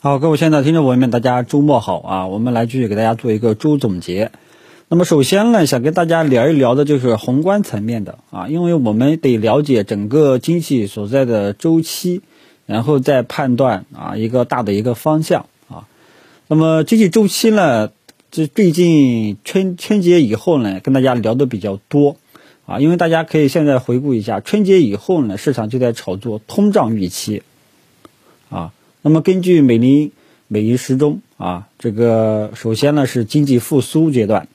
好，各位亲爱的听众朋友们，大家周末好啊！我们来继续给大家做一个周总结。那么首先呢，想跟大家聊一聊的就是宏观层面的啊，因为我们得了解整个经济所在的周期，然后再判断啊一个大的一个方向啊。那么经济周期呢，这最近春春节以后呢，跟大家聊的比较多啊，因为大家可以现在回顾一下，春节以后呢，市场就在炒作通胀预期啊。那么根据美林美银时钟啊，这个首先呢是经济复苏阶段，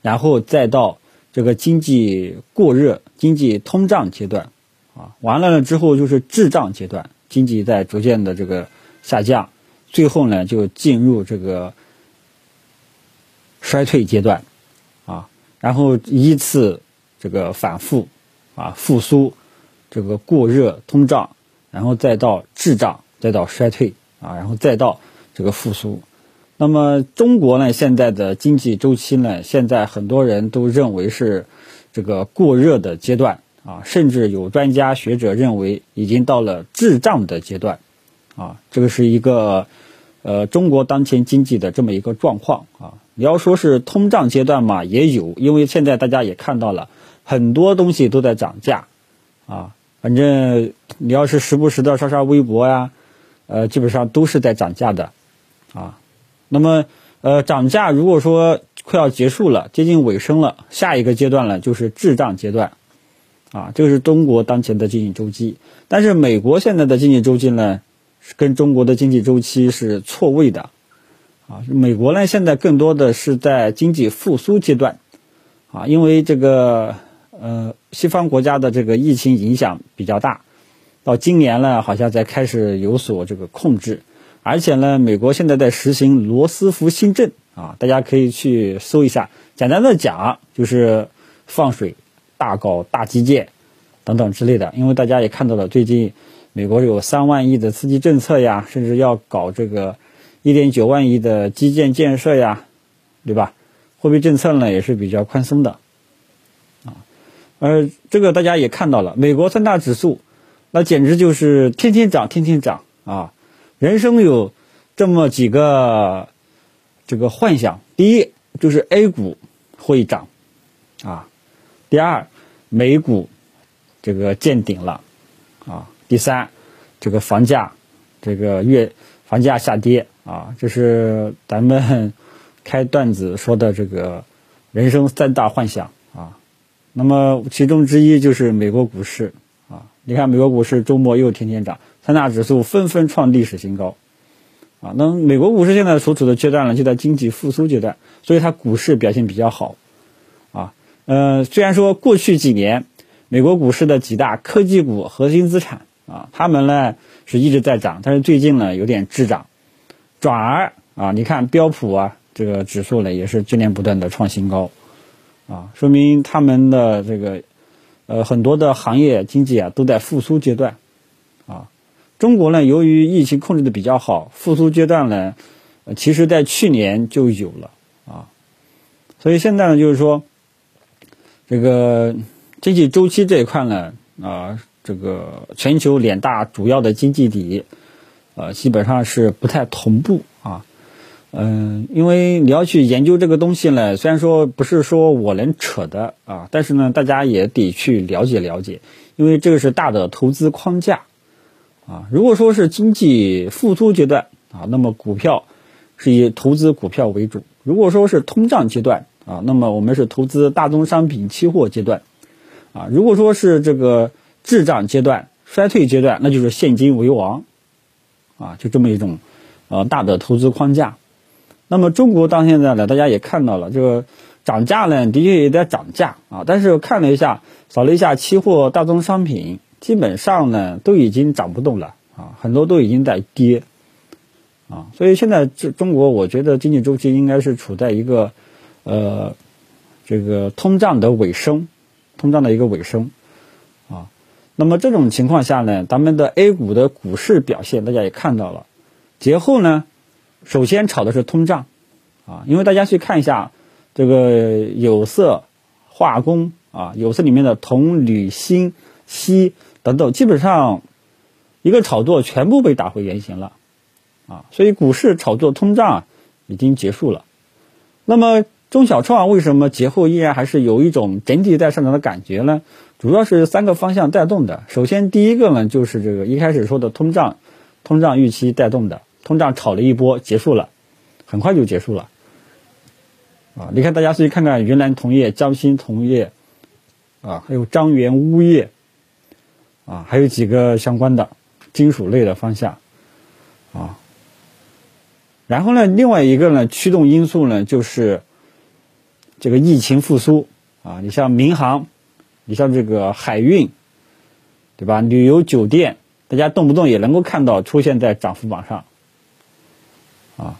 然后再到这个经济过热、经济通胀阶段，啊，完了了之后就是滞胀阶段，经济在逐渐的这个下降，最后呢就进入这个衰退阶段，啊，然后依次这个反复啊复苏，这个过热、通胀，然后再到滞胀。再到衰退啊，然后再到这个复苏。那么中国呢，现在的经济周期呢，现在很多人都认为是这个过热的阶段啊，甚至有专家学者认为已经到了滞胀的阶段啊。这个是一个呃中国当前经济的这么一个状况啊。你要说是通胀阶段嘛，也有，因为现在大家也看到了很多东西都在涨价啊。反正你要是时不时的刷刷微博呀。呃，基本上都是在涨价的，啊，那么呃，涨价如果说快要结束了，接近尾声了，下一个阶段呢就是滞胀阶段，啊，这个是中国当前的经济周期。但是美国现在的经济周期呢，跟中国的经济周期是错位的，啊，美国呢现在更多的是在经济复苏阶段，啊，因为这个呃西方国家的这个疫情影响比较大。到今年呢，好像在开始有所这个控制，而且呢，美国现在在实行罗斯福新政啊，大家可以去搜一下。简单的讲，就是放水、大搞大基建等等之类的。因为大家也看到了，最近美国有三万亿的刺激政策呀，甚至要搞这个一点九万亿的基建建设呀，对吧？货币政策呢也是比较宽松的啊。呃，这个大家也看到了，美国三大指数。那简直就是天天涨，天天涨啊！人生有这么几个这个幻想：第一，就是 A 股会涨啊；第二，美股这个见顶了啊；第三，这个房价这个月房价下跌啊。这是咱们 开段子说的这个人生三大幻想啊。那么其中之一就是美国股市。你看，美国股市周末又天天涨，三大指数纷纷创历史新高，啊，那美国股市现在所处的阶段呢，就在经济复苏阶段，所以它股市表现比较好，啊，呃，虽然说过去几年美国股市的几大科技股、核心资产啊，它们呢是一直在涨，但是最近呢有点滞涨，转而啊，你看标普啊这个指数呢也是接连不断的创新高，啊，说明他们的这个。呃，很多的行业经济啊都在复苏阶段，啊，中国呢由于疫情控制的比较好，复苏阶段呢，其实在去年就有了啊，所以现在呢就是说，这个经济周期这一块呢，啊，这个全球两大主要的经济体，呃，基本上是不太同步。嗯，因为你要去研究这个东西呢，虽然说不是说我能扯的啊，但是呢，大家也得去了解了解，因为这个是大的投资框架啊。如果说是经济复苏阶段啊，那么股票是以投资股票为主；如果说是通胀阶段啊，那么我们是投资大宗商品期货阶段啊；如果说是这个滞胀阶段、衰退阶段，那就是现金为王啊，就这么一种呃大的投资框架。那么中国到现在呢，大家也看到了，这个涨价呢，的确也在涨价啊。但是我看了一下，扫了一下期货、大宗商品，基本上呢都已经涨不动了啊，很多都已经在跌啊。所以现在这中国，我觉得经济周期应该是处在一个呃这个通胀的尾声，通胀的一个尾声啊。那么这种情况下呢，咱们的 A 股的股市表现，大家也看到了，节后呢。首先炒的是通胀，啊，因为大家去看一下这个有色、化工啊，有色里面的铜、铝、锌、锡等等，基本上一个炒作全部被打回原形了，啊，所以股市炒作通胀已经结束了。那么中小创为什么节后依然还是有一种整体在上涨的感觉呢？主要是三个方向带动的。首先第一个呢，就是这个一开始说的通胀，通胀预期带动的，通胀炒了一波结束了，很快就结束了。啊，你看大家去看看云南铜业、江西铜业，啊，还有张元钨业，啊，还有几个相关的金属类的方向，啊。然后呢，另外一个呢，驱动因素呢，就是这个疫情复苏啊。你像民航，你像这个海运，对吧？旅游酒店，大家动不动也能够看到出现在涨幅榜上啊。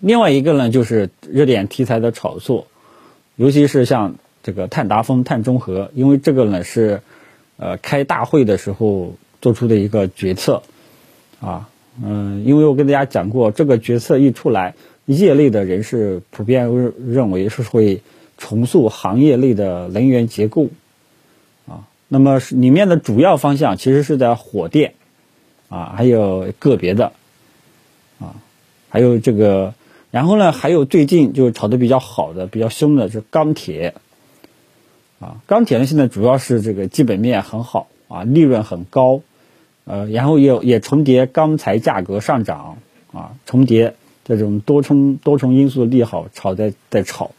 另外一个呢，就是热点题材的炒作，尤其是像这个碳达峰、碳中和，因为这个呢是呃开大会的时候做出的一个决策啊。嗯，因为我跟大家讲过，这个决策一出来，业内的人士普遍认为是会重塑行业内的能源结构，啊，那么里面的主要方向其实是在火电，啊，还有个别的，啊，还有这个，然后呢，还有最近就炒的比较好的、比较凶的是钢铁，啊，钢铁呢现在主要是这个基本面很好，啊，利润很高。呃，然后也也重叠钢材价格上涨啊，重叠这种多重多重因素的利好炒在在炒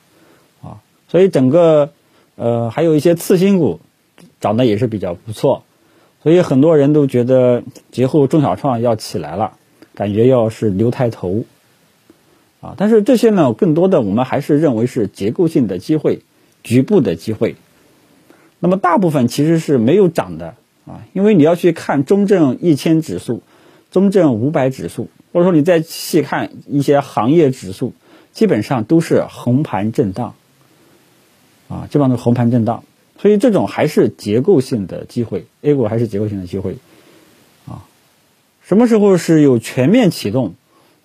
啊，所以整个呃还有一些次新股涨得也是比较不错，所以很多人都觉得节后中小创要起来了，感觉要是牛抬头。啊，但是这些呢，更多的我们还是认为是结构性的机会，局部的机会，那么大部分其实是没有涨的。啊，因为你要去看中证一千指数、中证五百指数，或者说你再细看一些行业指数，基本上都是横盘震荡，啊，基本上都是横盘震荡，所以这种还是结构性的机会，A 股还是结构性的机会，什么时候是有全面启动？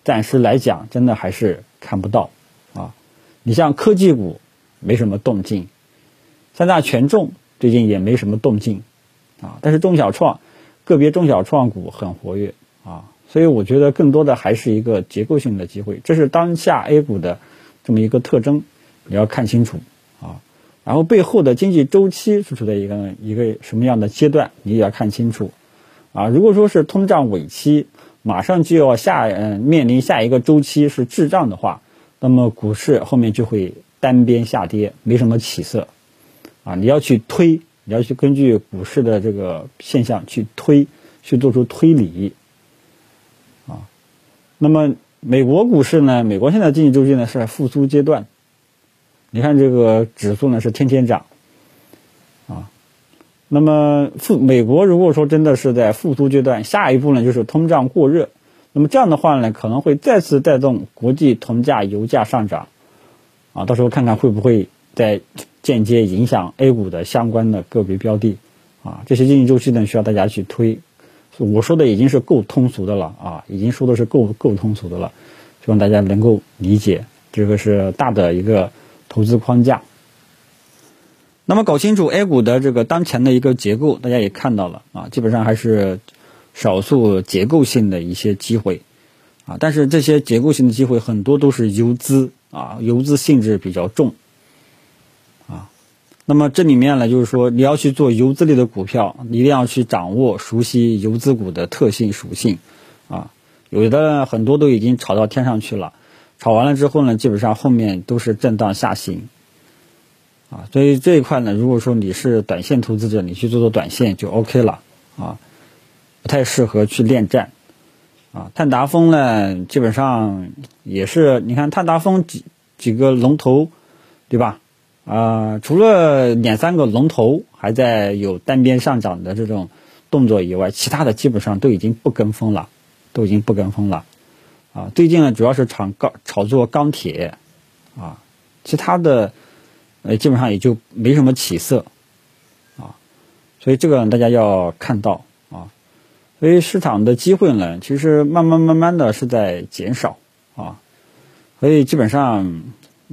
暂时来讲，真的还是看不到，啊，你像科技股没什么动静，三大权重最近也没什么动静。啊，但是中小创，个别中小创股很活跃啊，所以我觉得更多的还是一个结构性的机会，这是当下 A 股的这么一个特征，你要看清楚啊。然后背后的经济周期是处在一个一个什么样的阶段，你也要看清楚啊。如果说是通胀尾期，马上就要下嗯面临下一个周期是滞胀的话，那么股市后面就会单边下跌，没什么起色啊。你要去推。你要去根据股市的这个现象去推，去做出推理，啊，那么美国股市呢？美国现在经济周期呢是在复苏阶段，你看这个指数呢是天天涨，那么复美国如果说真的是在复苏阶段，下一步呢就是通胀过热，那么这样的话呢可能会再次带动国际铜价、油价上涨，啊，到时候看看会不会在。间接影响 A 股的相关的个别标的，啊，这些经济周期呢需要大家去推。我说的已经是够通俗的了啊，已经说的是够够通俗的了，希望大家能够理解，这个是大的一个投资框架。那么搞清楚 A 股的这个当前的一个结构，大家也看到了啊，基本上还是少数结构性的一些机会啊，但是这些结构性的机会很多都是游资啊，游资性质比较重啊。那么这里面呢，就是说你要去做游资类的股票，你一定要去掌握、熟悉游资股的特性属性，啊，有的很多都已经炒到天上去了，炒完了之后呢，基本上后面都是震荡下行，啊，所以这一块呢，如果说你是短线投资者，你去做做短线就 OK 了，啊，不太适合去恋战，啊，碳达峰呢，基本上也是，你看碳达峰几几个龙头，对吧？啊，除了两三个龙头还在有单边上涨的这种动作以外，其他的基本上都已经不跟风了，都已经不跟风了。啊，最近呢主要是炒钢炒作钢铁，啊，其他的呃基本上也就没什么起色，啊，所以这个大家要看到啊，所以市场的机会呢，其实慢慢慢慢的是在减少啊，所以基本上。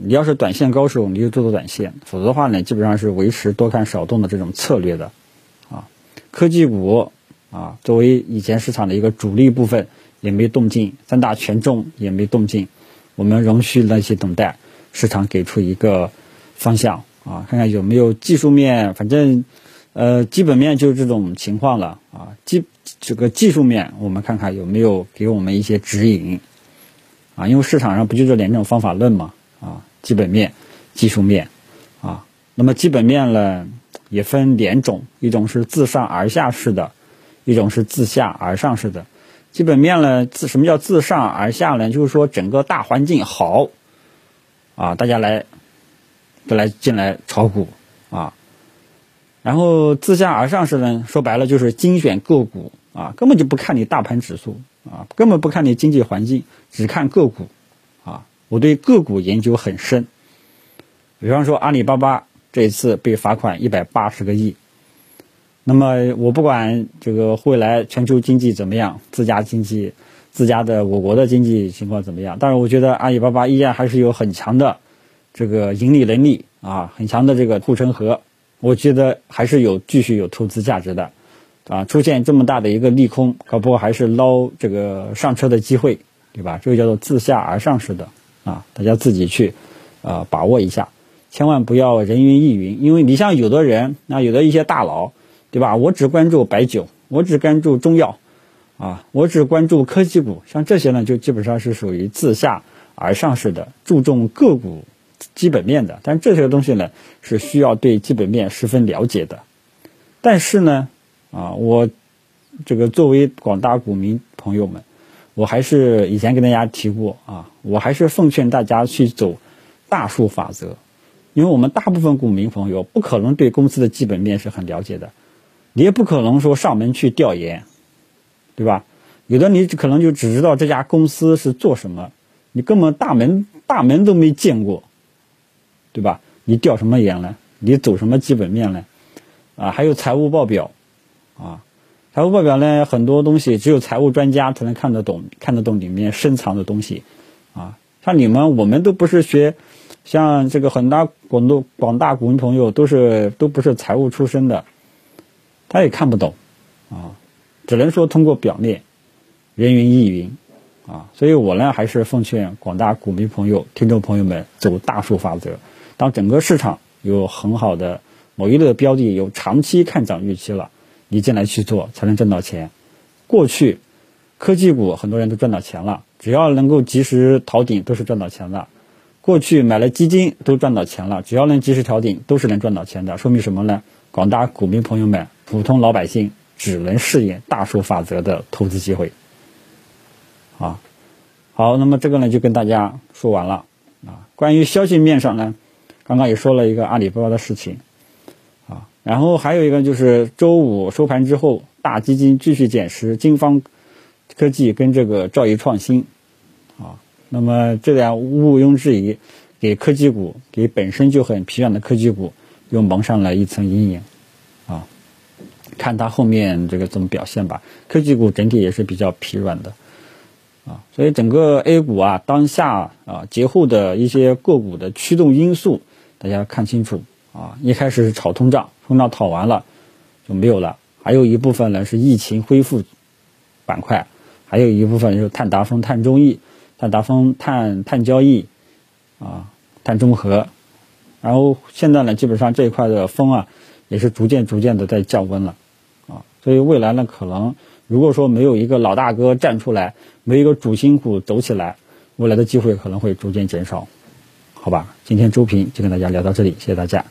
你要是短线高手，你就做做短线；否则的话呢，基本上是维持多看少动的这种策略的，啊，科技股啊，作为以前市场的一个主力部分，也没动静，三大权重也没动静，我们仍需耐心等待市场给出一个方向啊，看看有没有技术面，反正呃基本面就是这种情况了啊，基这个技术面我们看看有没有给我们一些指引啊，因为市场上不就这两种方法论嘛啊，基本面、技术面啊，那么基本面呢也分两种，一种是自上而下式的，一种是自下而上式的。基本面呢，自什么叫自上而下呢？就是说整个大环境好，啊，大家来都来进来炒股啊。然后自下而上式呢，说白了就是精选个股啊，根本就不看你大盘指数啊，根本不看你经济环境，只看个股啊。我对个股研究很深，比方说阿里巴巴这一次被罚款一百八十个亿。那么我不管这个未来全球经济怎么样，自家经济、自家的我国的经济情况怎么样？但是我觉得阿里巴巴依然还是有很强的这个盈利能力啊，很强的这个护城河，我觉得还是有继续有投资价值的啊。出现这么大的一个利空，搞不还是捞这个上车的机会，对吧？这个叫做自下而上式的啊，大家自己去呃把握一下，千万不要人云亦云，因为你像有的人，那有的一些大佬。对吧？我只关注白酒，我只关注中药，啊，我只关注科技股，像这些呢，就基本上是属于自下而上式的，注重个股基本面的。但这些东西呢，是需要对基本面十分了解的。但是呢，啊，我这个作为广大股民朋友们，我还是以前跟大家提过啊，我还是奉劝大家去走大数法则，因为我们大部分股民朋友不可能对公司的基本面是很了解的。你也不可能说上门去调研，对吧？有的你可能就只知道这家公司是做什么，你根本大门大门都没见过，对吧？你调什么研呢？你走什么基本面呢？啊，还有财务报表，啊，财务报表呢，很多东西只有财务专家才能看得懂，看得懂里面深藏的东西，啊，像你们我们都不是学，像这个很大广东广大股民朋友都是都不是财务出身的。他也看不懂，啊，只能说通过表面，人云亦云，啊，所以我呢还是奉劝广大股民朋友、听众朋友们走大数法则。当整个市场有很好的某一类的标的有长期看涨预期了，你进来去做才能挣到钱。过去科技股很多人都赚到钱了，只要能够及时逃顶都是赚到钱的。过去买了基金都赚到钱了，只要能及时调顶都是能赚到钱的。说明什么呢？广大股民朋友们。普通老百姓只能适应大数法则的投资机会，啊，好，那么这个呢就跟大家说完了啊。关于消息面上呢，刚刚也说了一个阿里巴巴的事情，啊，然后还有一个就是周五收盘之后，大基金继续减持金方科技跟这个兆易创新，啊，那么这俩毋庸置疑，给科技股给本身就很疲软的科技股又蒙上了一层阴影。啊看它后面这个怎么表现吧。科技股整体也是比较疲软的，啊，所以整个 A 股啊，当下啊节后的一些个股的驱动因素，大家看清楚啊。一开始是炒通胀，通胀炒完了就没有了，还有一部分呢是疫情恢复板块，还有一部分就是碳达峰、碳中义、碳达峰、碳碳交易啊、碳中和，然后现在呢，基本上这一块的风啊，也是逐渐逐渐的在降温了啊。所以未来呢，可能如果说没有一个老大哥站出来，没有一个主心骨走起来，未来的机会可能会逐渐减少，好吧？今天周平就跟大家聊到这里，谢谢大家。